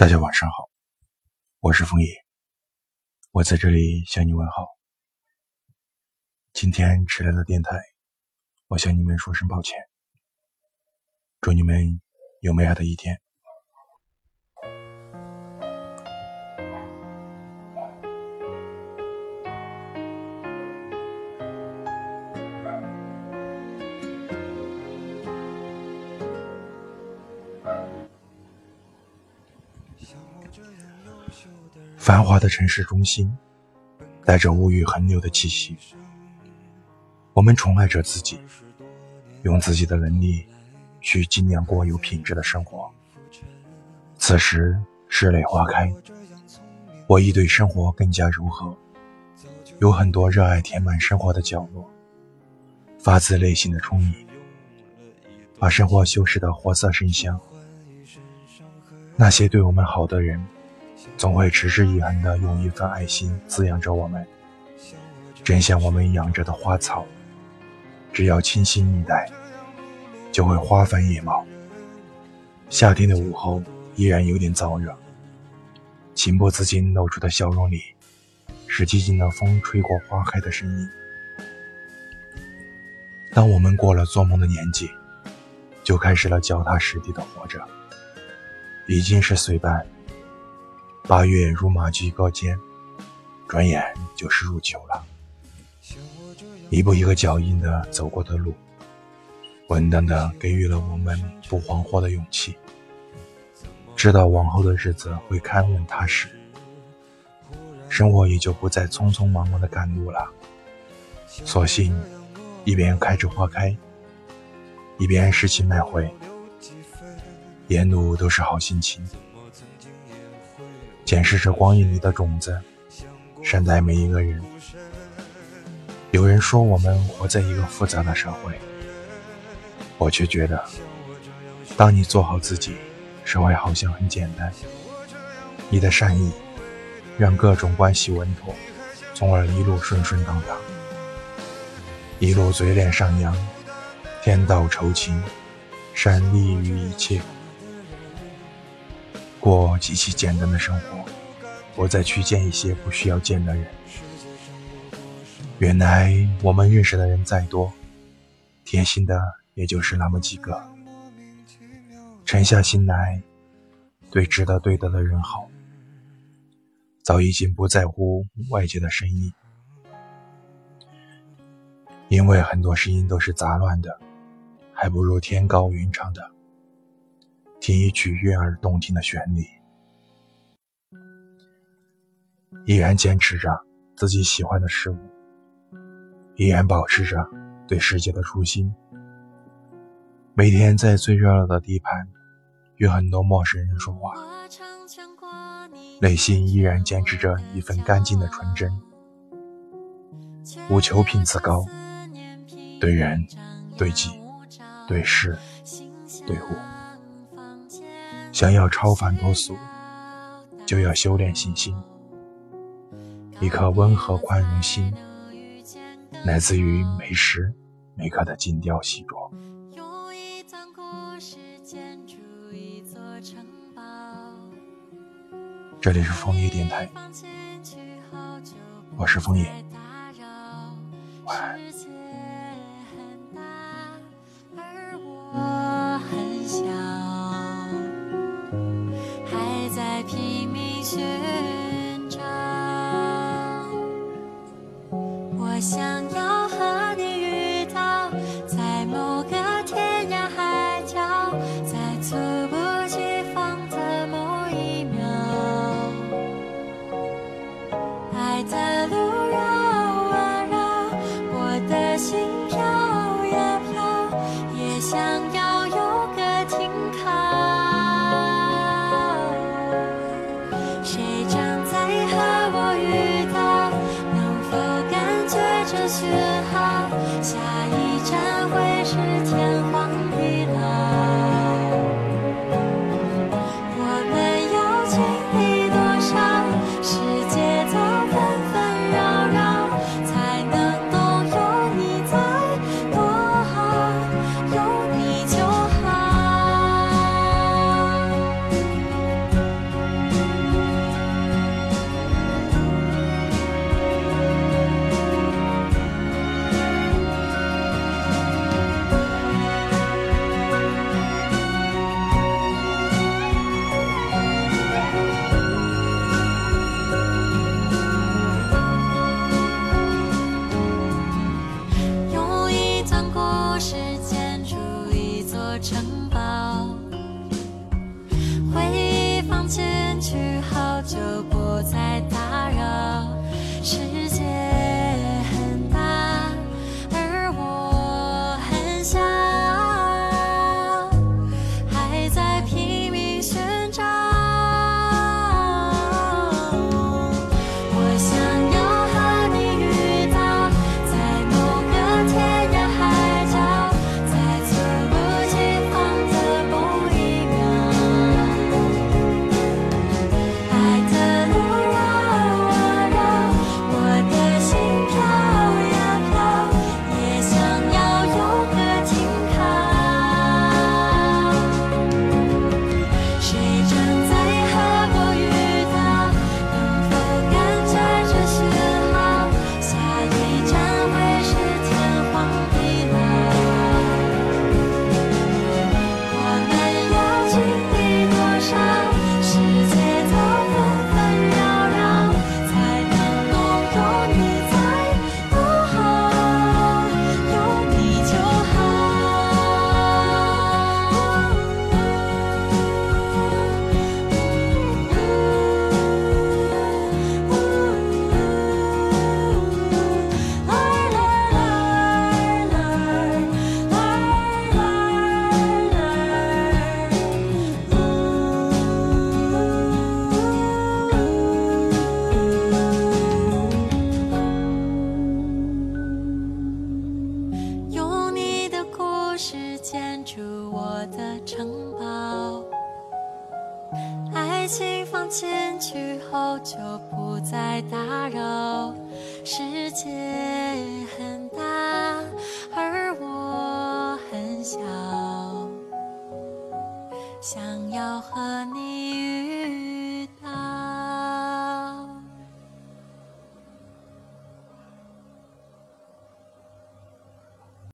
大家晚上好，我是枫叶，我在这里向你问好。今天迟来的电台，我向你们说声抱歉。祝你们有美好的一天。繁华的城市中心，带着物欲横流的气息。我们宠爱着自己，用自己的能力去尽量过有品质的生活。此时室内花开，我已对生活更加柔和。有很多热爱填满生活的角落，发自内心的充盈，把生活修饰的活色生香。那些对我们好的人。总会持之以恒地用一份爱心滋养着我们，正像我们养着的花草，只要倾心以待，就会花繁叶茂。夏天的午后依然有点燥热，情不自禁露出的笑容里，是寂静的风吹过花开的声音。当我们过了做梦的年纪，就开始了脚踏实地的活着，已经是岁半。八月如马驹高肩，转眼就是入秋了。一步一个脚印的走过的路，稳当的给予了我们不惶惑的勇气。知道往后的日子会看稳踏实，生活也就不再匆匆忙忙的赶路了。索性一边开着花开，一边拾起麦穗，沿路都是好心情。检视着光阴里的种子，善待每一个人。有人说我们活在一个复杂的社会，我却觉得，当你做好自己，社会好像很简单。你的善意，让各种关系稳妥，从而一路顺顺当当，一路嘴脸上扬，天道酬勤，善利于一切。过极其简单的生活，不再去见一些不需要见的人。原来我们认识的人再多，贴心的也就是那么几个。沉下心来，对值得对待的人好，早已经不在乎外界的声音，因为很多声音都是杂乱的，还不如天高云长的。听一曲悦耳动听的旋律，依然坚持着自己喜欢的事物，依然保持着对世界的初心。每天在最热闹的地盘，与很多陌生人说话，内心依然坚持着一份干净的纯真，无求品次高，对人、对己、对事、对物。想要超凡脱俗，就要修炼信心。一颗温和宽容心，来自于每时每刻的精雕细琢。这里是枫叶电台，我是枫叶，下 tell 住我的城堡。爱情放进去后就不再打扰。世界很大，而我很小，想要和你。